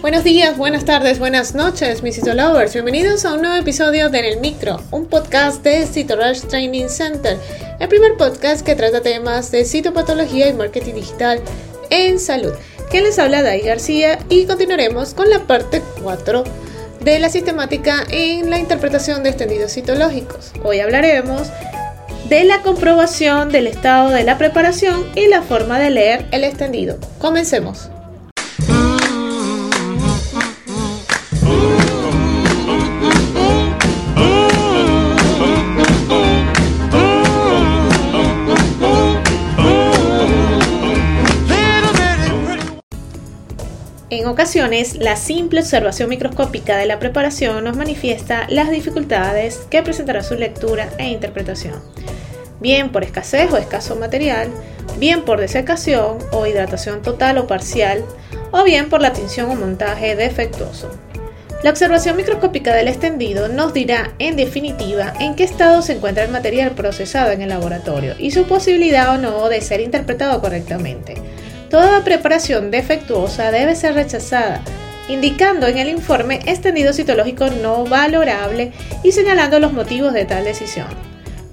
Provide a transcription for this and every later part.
Buenos días, buenas tardes, buenas noches, mis Lovers. Bienvenidos a un nuevo episodio de En el Micro, un podcast de CitoRush Training Center, el primer podcast que trata temas de citopatología y marketing digital en salud. Quien les habla, Dai García, y continuaremos con la parte 4 de la sistemática en la interpretación de extendidos citológicos. Hoy hablaremos de la comprobación del estado de la preparación y la forma de leer el extendido. Comencemos. En ocasiones, la simple observación microscópica de la preparación nos manifiesta las dificultades que presentará su lectura e interpretación, bien por escasez o escaso material, bien por desecación o hidratación total o parcial, o bien por la tinción o montaje defectuoso. La observación microscópica del extendido nos dirá en definitiva en qué estado se encuentra el material procesado en el laboratorio y su posibilidad o no de ser interpretado correctamente. Toda preparación defectuosa debe ser rechazada, indicando en el informe extendido citológico no valorable y señalando los motivos de tal decisión,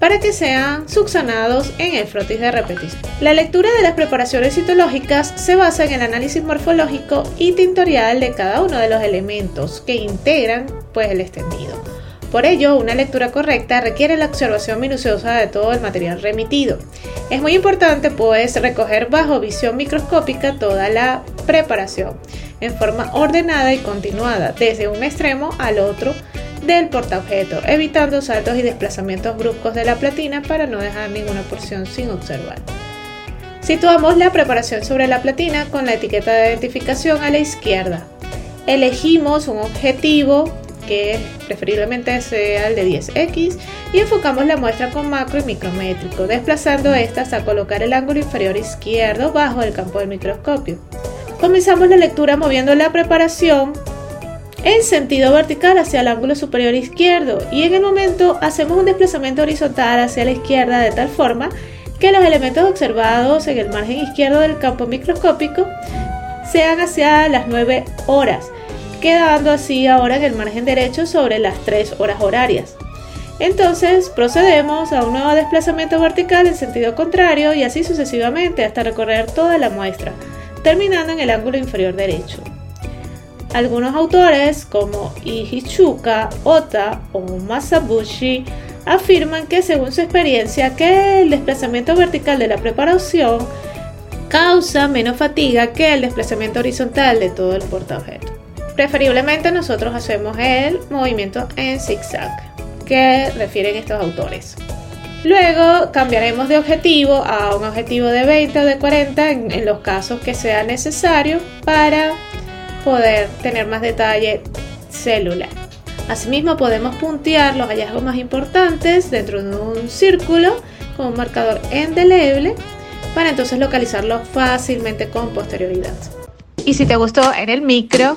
para que sean subsanados en el frotis de repetición. La lectura de las preparaciones citológicas se basa en el análisis morfológico y tintorial de cada uno de los elementos que integran pues, el extendido. Por ello, una lectura correcta requiere la observación minuciosa de todo el material remitido. Es muy importante pues recoger bajo visión microscópica toda la preparación en forma ordenada y continuada desde un extremo al otro del portaobjeto, evitando saltos y desplazamientos bruscos de la platina para no dejar ninguna porción sin observar. Situamos la preparación sobre la platina con la etiqueta de identificación a la izquierda. Elegimos un objetivo que preferiblemente sea el de 10x, y enfocamos la muestra con macro y micrométrico, desplazando estas a colocar el ángulo inferior izquierdo bajo el campo del microscopio. Comenzamos la lectura moviendo la preparación en sentido vertical hacia el ángulo superior izquierdo y en el momento hacemos un desplazamiento horizontal hacia la izquierda de tal forma que los elementos observados en el margen izquierdo del campo microscópico sean hacia las 9 horas quedando así ahora en el margen derecho sobre las 3 horas horarias. Entonces procedemos a un nuevo desplazamiento vertical en sentido contrario y así sucesivamente hasta recorrer toda la muestra, terminando en el ángulo inferior derecho. Algunos autores como Ihichuka, Ota o Masabushi afirman que según su experiencia que el desplazamiento vertical de la preparación causa menos fatiga que el desplazamiento horizontal de todo el portaobjeto. Preferiblemente nosotros hacemos el movimiento en zigzag que refieren estos autores. Luego cambiaremos de objetivo a un objetivo de 20 o de 40 en, los casos que sea necesario para poder tener más detalle celular. Asimismo podemos puntear los hallazgos más importantes dentro de un círculo con un marcador indeleble para entonces localizarlo fácilmente con posterioridad. Y si te gustó en el micro,